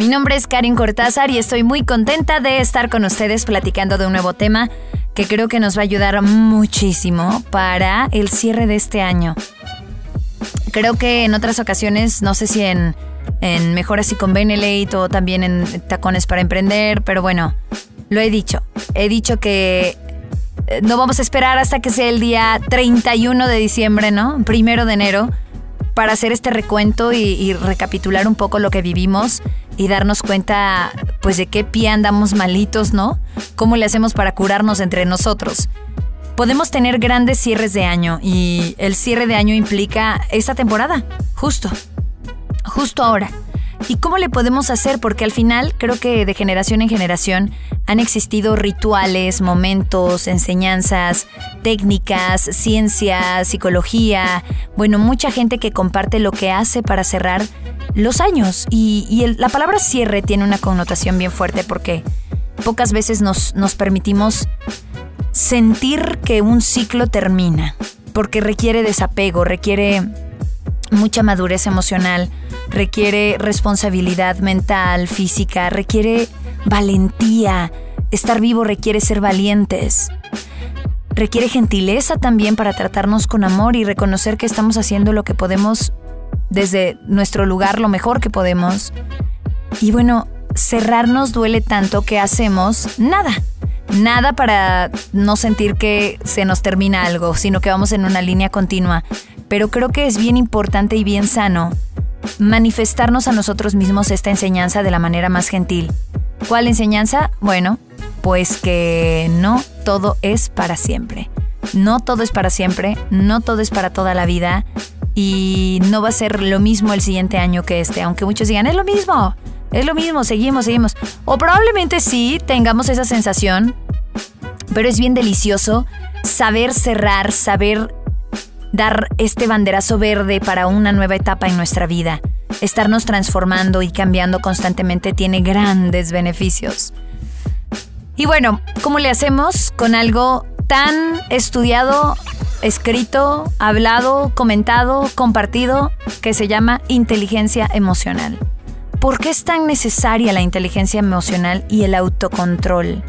Mi nombre es Karen Cortázar y estoy muy contenta de estar con ustedes platicando de un nuevo tema que creo que nos va a ayudar muchísimo para el cierre de este año. Creo que en otras ocasiones, no sé si en, en Mejoras y con Benelate o también en Tacones para Emprender, pero bueno, lo he dicho. He dicho que eh, no vamos a esperar hasta que sea el día 31 de diciembre, ¿no? Primero de enero para hacer este recuento y, recapitular un poco lo que vivimos y darnos cuenta, pues, de qué pie andamos malitos, ¿no? ¿Cómo le hacemos para curarnos entre nosotros? Podemos tener grandes cierres de año y el cierre de año implica esta temporada, justo, justo ahora. ¿Y cómo le podemos hacer? Porque al final creo que de generación en generación han existido rituales, momentos, enseñanzas, técnicas, ciencia, psicología, bueno, mucha gente que comparte lo que hace para cerrar los años. Y, la palabra cierre tiene una connotación bien fuerte porque pocas veces nos, nos permitimos sentir que un ciclo termina, porque requiere desapego, requiere mucha madurez emocional, requiere responsabilidad mental, física, requiere valentía. Estar vivo requiere ser valientes. Requiere gentileza también para tratarnos con amor y reconocer que estamos haciendo lo que podemos desde nuestro lugar, lo mejor que podemos. Y bueno, cerrarnos duele tanto que hacemos nada. Nada para no sentir que se nos termina algo, sino que vamos en una línea continua pero creo que es bien importante y bien sano manifestarnos a nosotros mismos esta enseñanza de la manera más gentil. ¿Cuál enseñanza? Bueno, pues que no todo es para siempre. No todo es para siempre, no todo es para toda la vida y no va a ser lo mismo el siguiente año que este, aunque muchos digan, es lo mismo, es lo mismo, seguimos, seguimos. O probablemente sí tengamos esa sensación, pero es bien delicioso saber cerrar, saber dar este banderazo verde para una nueva etapa en nuestra vida. Estarnos transformando y cambiando constantemente tiene grandes beneficios. Y bueno, ¿cómo le hacemos con algo tan estudiado, escrito, hablado, comentado, compartido, que se llama inteligencia emocional? ¿Por qué es tan necesaria la inteligencia emocional y el autocontrol?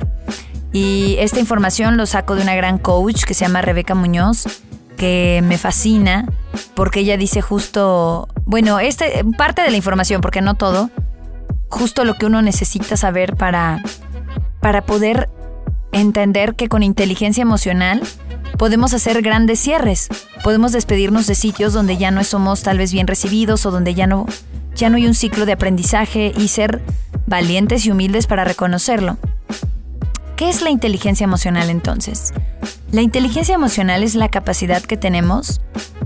Y esta información lo saco de una gran coach que se llama Rebeca Muñoz que me fascina porque ella dice justo, bueno, este, parte de la información, porque no todo, justo lo que uno necesita saber para, para poder entender que con inteligencia emocional podemos hacer grandes cierres, podemos despedirnos de sitios donde ya no somos tal vez bien recibidos o donde ya no, ya no hay un ciclo de aprendizaje y ser valientes y humildes para reconocerlo. ¿Qué es la inteligencia emocional entonces? La inteligencia emocional es la capacidad que tenemos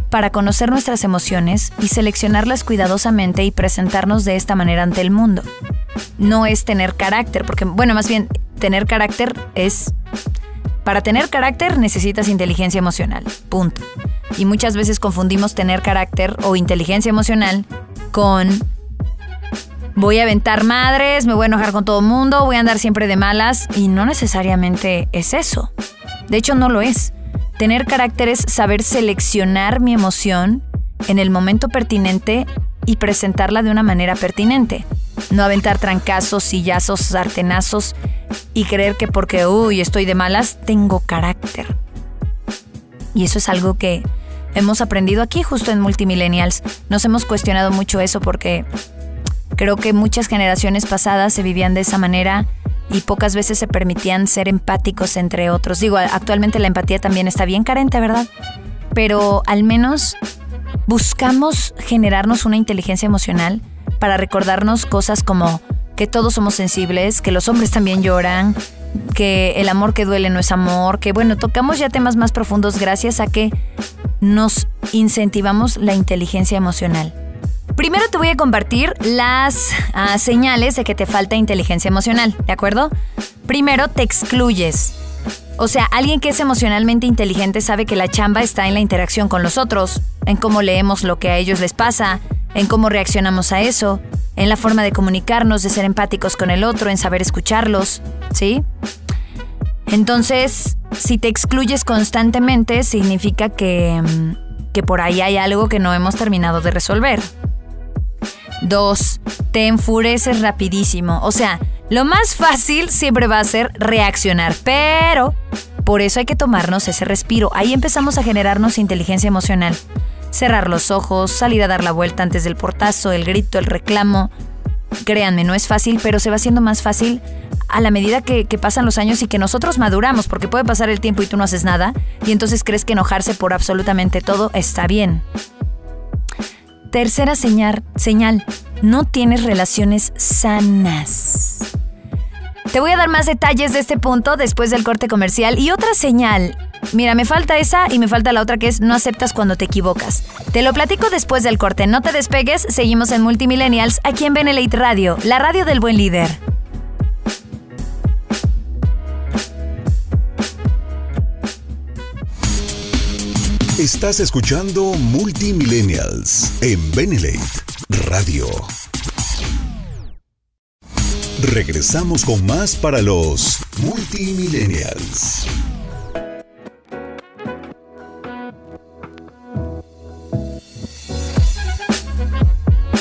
para conocer nuestras emociones y seleccionarlas cuidadosamente y presentarnos de esta manera ante el mundo. No es tener carácter, porque, bueno, más bien, tener carácter es... Para tener carácter necesitas inteligencia emocional, punto. Y muchas veces confundimos tener carácter o inteligencia emocional con voy a aventar madres, me voy a enojar con todo el mundo, voy a andar siempre de malas y no necesariamente es eso. De hecho, no lo es. Tener carácter es saber seleccionar mi emoción en el momento pertinente y presentarla de una manera pertinente. No aventar trancazos, sillazos, sartenazos y creer que porque, uy, estoy de malas, tengo carácter. Y eso es algo que hemos aprendido aquí justo en Multimillennials. Nos hemos cuestionado mucho eso porque creo que muchas generaciones pasadas se vivían de esa manera y pocas veces se permitían ser empáticos entre otros. Digo, actualmente la empatía también está bien carente, ¿verdad? Pero al menos buscamos generarnos una inteligencia emocional para recordarnos cosas como que todos somos sensibles, que los hombres también lloran, que el amor que duele no es amor, que bueno, tocamos ya temas más profundos gracias a que nos incentivamos la inteligencia emocional. Primero te voy a compartir las ah, señales de que te falta inteligencia emocional, ¿de acuerdo? Primero, te excluyes. O sea, alguien que es emocionalmente inteligente sabe que la chamba está en la interacción con los otros, en cómo leemos lo que a ellos les pasa, en cómo reaccionamos a eso, en la forma de comunicarnos, de ser empáticos con el otro, en saber escucharlos, ¿sí? Entonces, si te excluyes constantemente, significa que, mm, que por ahí hay algo que no hemos terminado de resolver. Dos, te enfureces rapidísimo. O sea, lo más fácil siempre va a ser reaccionar, pero por eso hay que tomarnos ese respiro. Ahí empezamos a generarnos inteligencia emocional. Cerrar los ojos, salir a dar la vuelta antes del portazo, el grito, el reclamo. Créanme, no es fácil, pero se va haciendo más fácil a la medida que, pasan los años y que nosotros maduramos, porque puede pasar el tiempo y tú no haces nada, y entonces crees que enojarse por absolutamente todo está bien. Tercera señal, señal, no tienes relaciones sanas. Te voy a dar más detalles de este punto después del corte comercial. Y otra señal, mira, me falta esa y me falta la otra que es no aceptas cuando te equivocas. Te lo platico después del corte, no te despegues, seguimos en Multimillennials aquí en Benelite Radio, la radio del buen líder. Estás escuchando Multimillennials en Benelate Radio. Regresamos con más para los Multimillennials.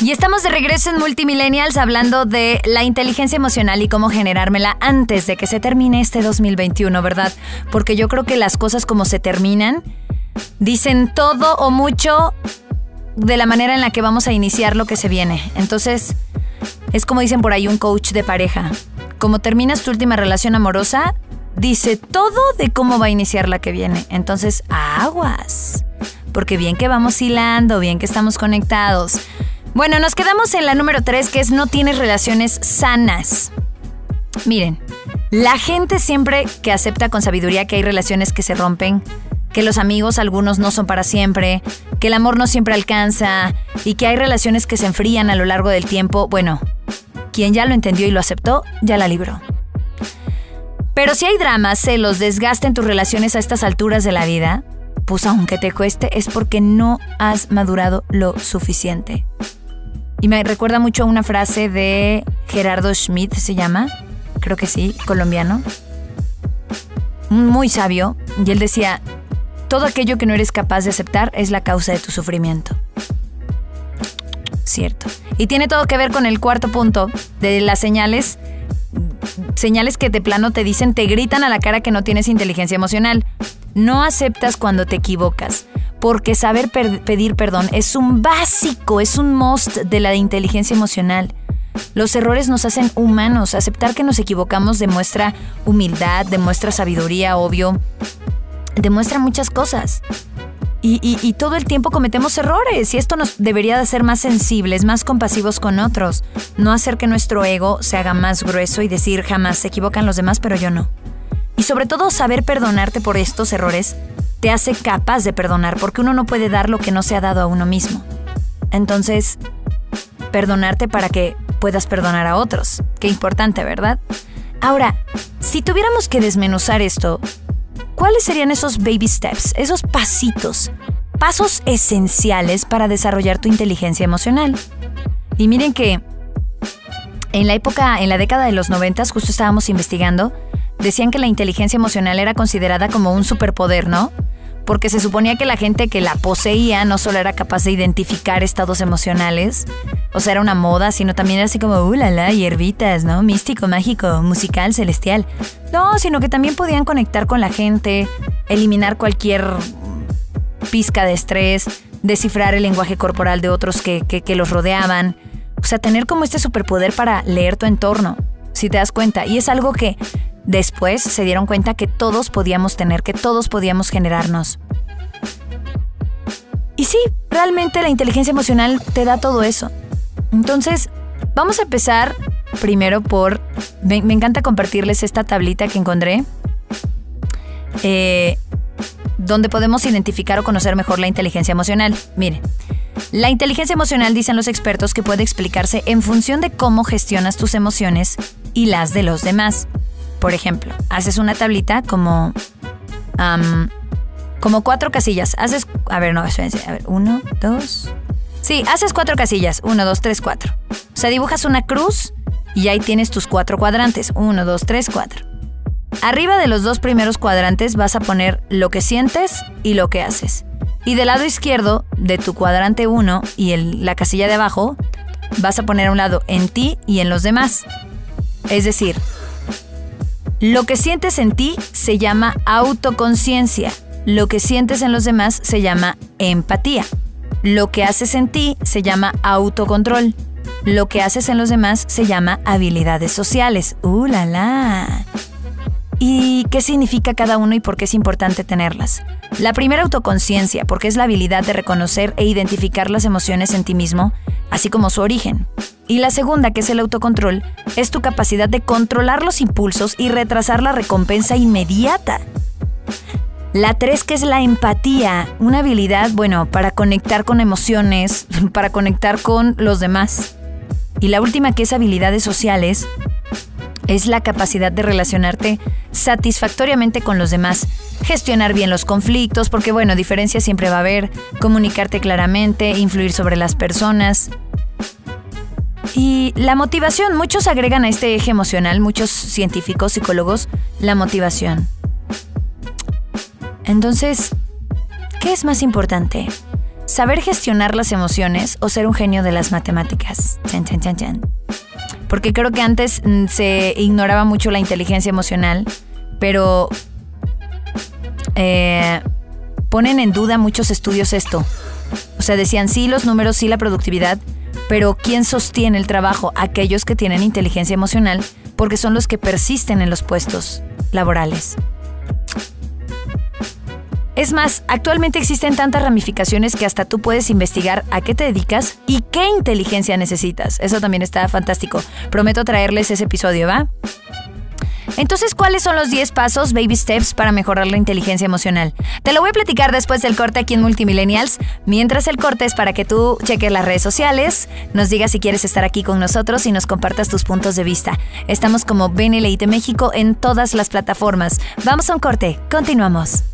Y estamos de regreso en Multimillennials hablando de la inteligencia emocional y cómo generármela antes de que se termine este 2021, ¿verdad? Porque yo creo que las cosas como se terminan dicen todo o mucho de la manera en la que vamos a iniciar lo que se viene. Entonces, es como dicen por ahí un coach de pareja. Como terminas tu última relación amorosa, dice todo de cómo va a iniciar la que viene. Entonces, aguas. Porque bien que vamos hilando, bien que estamos conectados. Bueno, nos quedamos en la número 3, que es no tienes relaciones sanas. Miren, la gente siempre que acepta con sabiduría que hay relaciones que se rompen, que los amigos algunos no son para siempre, que el amor no siempre alcanza y que hay relaciones que se enfrían a lo largo del tiempo, bueno, quien ya lo entendió y lo aceptó, ya la libró. Pero si hay dramas, celos, desgaste en tus relaciones a estas alturas de la vida, pues aunque te cueste, es porque no has madurado lo suficiente. Y me recuerda mucho una frase de Gerardo Schmidt, se llama, creo que sí, colombiano, muy sabio, y él decía, todo aquello que no eres capaz de aceptar es la causa de tu sufrimiento. Cierto. Y tiene todo que ver con el cuarto punto de las señales. Señales que de plano te dicen, te gritan a la cara que no tienes inteligencia emocional. No aceptas cuando te equivocas, porque saber pedir perdón es un básico, es un must de la inteligencia emocional. Los errores nos hacen humanos. Aceptar que nos equivocamos demuestra humildad, demuestra sabiduría, obvio demuestra muchas cosas. Y, todo el tiempo cometemos errores y esto nos debería de hacer más sensibles, más compasivos con otros, no hacer que nuestro ego se haga más grueso y decir jamás se equivocan los demás pero yo no. Y sobre todo saber perdonarte por estos errores te hace capaz de perdonar porque uno no puede dar lo que no se ha dado a uno mismo. Entonces, perdonarte para que puedas perdonar a otros. Qué importante, ¿verdad? Ahora, si tuviéramos que desmenuzar esto, ¿Cuáles serían esos baby steps, esos pasitos, pasos esenciales para desarrollar tu inteligencia emocional? Y miren que en la época, en la década de los 90, justo estábamos investigando, decían que la inteligencia emocional era considerada como un superpoder, ¿no? porque se suponía que la gente que la poseía no solo era capaz de identificar estados emocionales, o sea, era una moda, sino también era así como, uh, la, ¿no? Místico, mágico, musical, celestial. No, sino que también podían conectar con la gente, eliminar cualquier pizca de estrés, descifrar el lenguaje corporal de otros que, que los rodeaban. O sea, tener como este superpoder para leer tu entorno, si te das cuenta. Y es algo que Después se dieron cuenta que todos podíamos tener, que todos podíamos generarnos. Y sí, realmente la inteligencia emocional te da todo eso. Entonces, vamos a empezar primero por... Me, encanta compartirles esta tablita que encontré, eh, donde podemos identificar o conocer mejor la inteligencia emocional. Mire, la inteligencia emocional, dicen los expertos, que puede explicarse en función de cómo gestionas tus emociones y las de los demás. Por ejemplo, haces una tablita como... como cuatro casillas. Haces... A ver, no, espérense. A ver, uno, dos... Sí, haces cuatro casillas. Uno, dos, tres, cuatro. O sea, dibujas una cruz y ahí tienes tus cuatro cuadrantes. Uno, dos, tres, cuatro. Arriba de los dos primeros cuadrantes vas a poner lo que sientes y lo que haces. Y del lado izquierdo de tu cuadrante 1 y la casilla de abajo, vas a poner un lado en ti y en los demás. Es decir, lo que sientes en ti se llama autoconciencia. Lo que sientes en los demás se llama empatía. Lo que haces en ti se llama autocontrol. Lo que haces en los demás se llama habilidades sociales. ¡Uh, la, la! ¿Y qué significa cada uno y por qué es importante tenerlas? La primera autoconciencia, porque es la habilidad de reconocer e identificar las emociones en ti mismo, así como su origen. Y la segunda, que es el autocontrol, es tu capacidad de controlar los impulsos y retrasar la recompensa inmediata. La tres, que es la empatía, una habilidad, bueno, para conectar con emociones, para conectar con los demás. Y la última, que es habilidades sociales, es la capacidad de relacionarte satisfactoriamente con los demás, gestionar bien los conflictos, porque bueno, diferencias siempre va a haber, comunicarte claramente, influir sobre las personas. Y la motivación, muchos agregan a este eje emocional, muchos científicos, psicólogos, la motivación. Entonces, ¿qué es más importante? ¿Saber gestionar las emociones o ser un genio de las matemáticas? Porque creo que antes mm, se ignoraba mucho la inteligencia emocional, pero eh, ponen en duda muchos estudios esto. O sea, decían sí los números, sí la productividad, pero ¿quién sostiene el trabajo? Aquellos que tienen inteligencia emocional, porque son los que persisten en los puestos laborales. Es más, actualmente existen tantas ramificaciones que hasta tú puedes investigar a qué te dedicas y qué inteligencia necesitas. Eso también está fantástico. Prometo traerles ese episodio, ¿va? Entonces, ¿cuáles son los 10 pasos, baby steps, para mejorar la inteligencia emocional? Te lo voy a platicar después del corte aquí en Multimillennials. Mientras el corte es para que tú cheques las redes sociales, nos digas si quieres estar aquí con nosotros y nos compartas tus puntos de vista. Estamos como BNLIT México en todas las plataformas. Vamos a un corte, continuamos.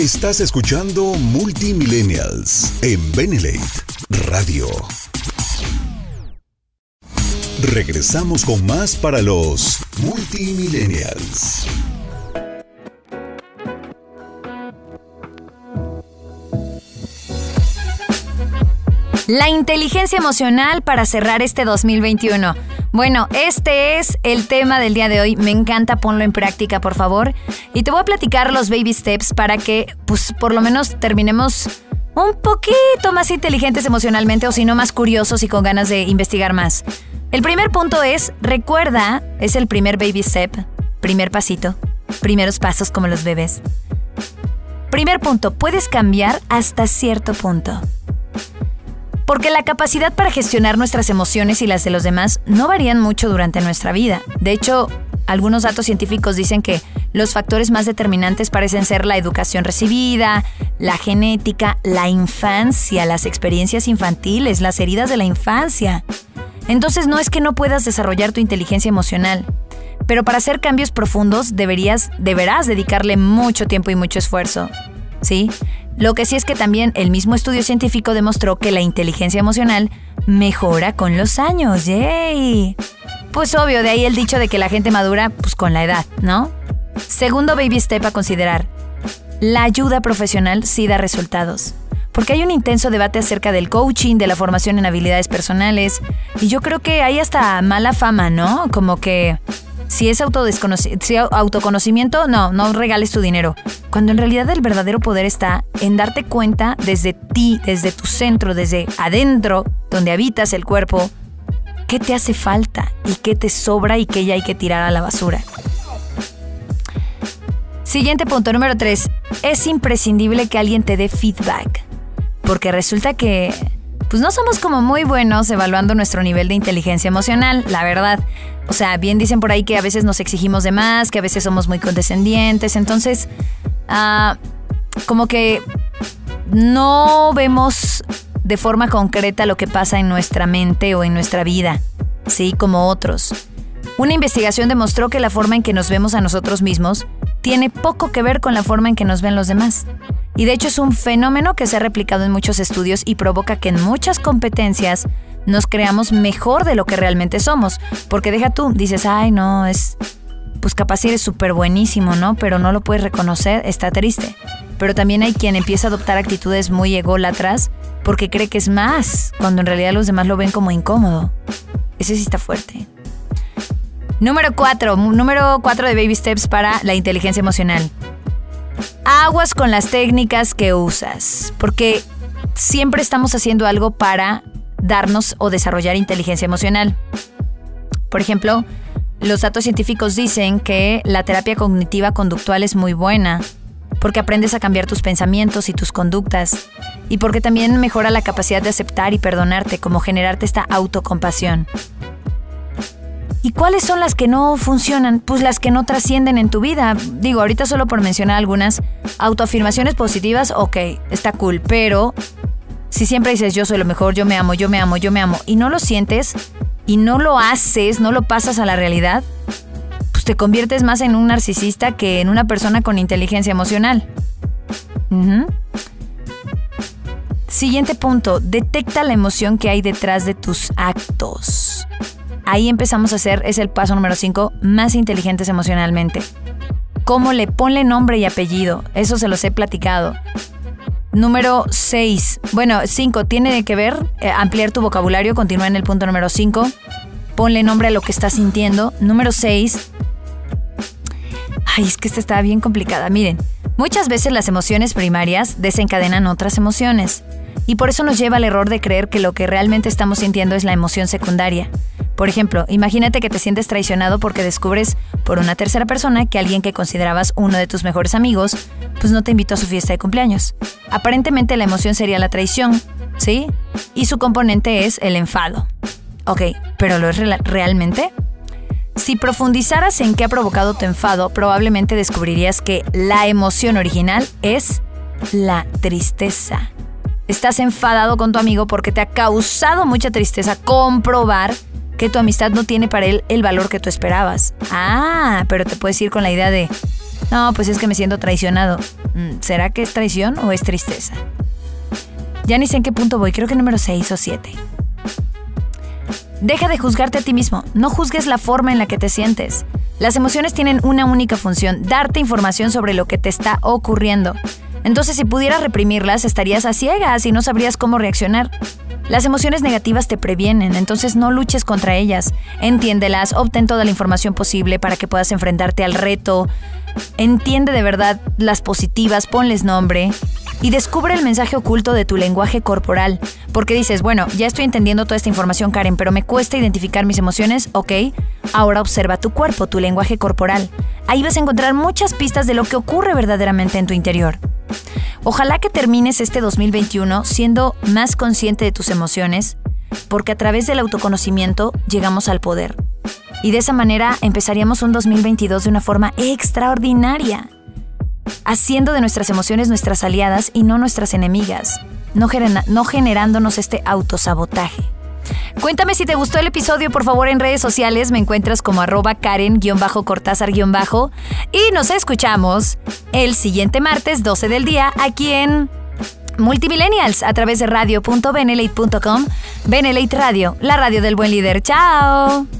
Estás escuchando Multimillennials en Benelate Radio. Regresamos con más para los Multimillennials. La inteligencia emocional para cerrar este 2021. Bueno, este es el tema del día de hoy. Me encanta, ponlo en práctica, por favor. Y te voy a platicar los baby steps para que, pues, por lo menos terminemos un poquito más inteligentes emocionalmente o si no más curiosos y con ganas de investigar más. El primer punto es, recuerda, es el primer baby step, primer pasito, primeros pasos como los bebés. Primer punto, puedes cambiar hasta cierto punto. Porque la capacidad para gestionar nuestras emociones y las de los demás no varían mucho durante nuestra vida. De hecho, algunos datos científicos dicen que los factores más determinantes parecen ser la educación recibida, la genética, la infancia, las experiencias infantiles, las heridas de la infancia. Entonces no es que no puedas desarrollar tu inteligencia emocional, pero para hacer cambios profundos deberías, deberás dedicarle mucho tiempo y mucho esfuerzo. ¿Sí? Lo que sí es que también el mismo estudio científico demostró que la inteligencia emocional mejora con los años. ¡Yay! Pues obvio, de ahí el dicho de que la gente madura pues con la edad, ¿no? Segundo baby step a considerar. La ayuda profesional sí da resultados. Porque hay un intenso debate acerca del coaching, de la formación en habilidades personales, y yo creo que hay hasta mala fama, ¿no? Como que si es autoconocimiento, no, no regales tu dinero. Cuando en realidad el verdadero poder está en darte cuenta desde ti, desde tu centro, desde adentro, donde habitas el cuerpo, qué te hace falta y qué te sobra y qué ya hay que tirar a la basura. Siguiente punto, número 3. Es imprescindible que alguien te dé feedback. Porque resulta que pues no somos como muy buenos evaluando nuestro nivel de inteligencia emocional, la verdad. O sea, bien dicen por ahí que a veces nos exigimos de más, que a veces somos muy condescendientes, entonces, ah, como que no vemos de forma concreta lo que pasa en nuestra mente o en nuestra vida, ¿sí? Como otros. Una investigación demostró que la forma en que nos vemos a nosotros mismos tiene poco que ver con la forma en que nos ven los demás. Y de hecho es un fenómeno que se ha replicado en muchos estudios y provoca que en muchas competencias nos creamos mejor de lo que realmente somos. Porque deja tú, dices, ay, no, es. Pues capaz eres súper buenísimo, ¿no? Pero no lo puedes reconocer, está triste. Pero también hay quien empieza a adoptar actitudes muy ególatras porque cree que es más, cuando en realidad los demás lo ven como incómodo. Ese sí está fuerte. Número 4. Número 4 de Baby Steps para la inteligencia emocional. Aguas con las técnicas que usas, porque siempre estamos haciendo algo para darnos o desarrollar inteligencia emocional. Por ejemplo, los datos científicos dicen que la terapia cognitiva conductual es muy buena, porque aprendes a cambiar tus pensamientos y tus conductas, y porque también mejora la capacidad de aceptar y perdonarte, como generarte esta autocompasión. ¿Y cuáles son las que no funcionan? Pues las que no trascienden en tu vida. Digo, ahorita solo por mencionar algunas, autoafirmaciones positivas, ok, está cool, pero si siempre dices yo soy lo mejor, yo me amo, yo me amo, yo me amo, y no lo sientes, y no lo haces, no lo pasas a la realidad, pues te conviertes más en un narcisista que en una persona con inteligencia emocional. Siguiente punto, detecta la emoción que hay detrás de tus actos. Ahí empezamos a hacer, es el paso número 5, más inteligentes emocionalmente. ¿Cómo le ponle nombre y apellido? Eso se los he platicado. Número 6. Bueno, 5. Tiene que ver, eh, ampliar tu vocabulario. Continúa en el punto número 5. Ponle nombre a lo que estás sintiendo. Número 6. Ay, es que esta está bien complicada. Miren, muchas veces las emociones primarias desencadenan otras emociones. Y por eso nos lleva al error de creer que lo que realmente estamos sintiendo es la emoción secundaria. Por ejemplo, imagínate que te sientes traicionado porque descubres por una tercera persona que alguien que considerabas uno de tus mejores amigos, pues no te invitó a su fiesta de cumpleaños. Aparentemente la emoción sería la traición, ¿sí? Y su componente es el enfado. Ok, pero ¿lo es realmente? Si profundizaras en qué ha provocado tu enfado, probablemente descubrirías que la emoción original es la tristeza. Estás enfadado con tu amigo porque te ha causado mucha tristeza comprobar que tu amistad no tiene para él el valor que tú esperabas. Ah, pero te puedes ir con la idea de, no, pues es que me siento traicionado. Mm, ¿Será que es traición o es tristeza? Ya ni sé en qué punto voy, creo que número 6 o 7. Deja de juzgarte a ti mismo, no juzgues la forma en la que te sientes. Las emociones tienen una única función, darte información sobre lo que te está ocurriendo. Entonces si pudieras reprimirlas, estarías a ciegas y no sabrías cómo reaccionar. Las emociones negativas te previenen, entonces no luches contra ellas. Entiéndelas, obtén toda la información posible para que puedas enfrentarte al reto. Entiende de verdad las positivas, ponles nombre y descubre el mensaje oculto de tu lenguaje corporal. Porque dices, bueno, ya estoy entendiendo toda esta información, Karen, pero me cuesta identificar mis emociones, ok. Ahora observa tu cuerpo, tu lenguaje corporal. Ahí vas a encontrar muchas pistas de lo que ocurre verdaderamente en tu interior. Ojalá que termines este 2021 siendo más consciente de tus emociones, porque a través del autoconocimiento llegamos al poder. Y de esa manera empezaríamos un 2022 de una forma extraordinaria, haciendo de nuestras emociones nuestras aliadas y no nuestras enemigas, no, no generándonos este autosabotaje. Cuéntame si te gustó el episodio, por favor, en redes sociales. Me encuentras como arroba Karen-Cortázar- y nos escuchamos el siguiente martes 12 del día aquí en Multimillennials a través de radio.benelate.com. Benelate Radio, la radio del buen líder. ¡Chao!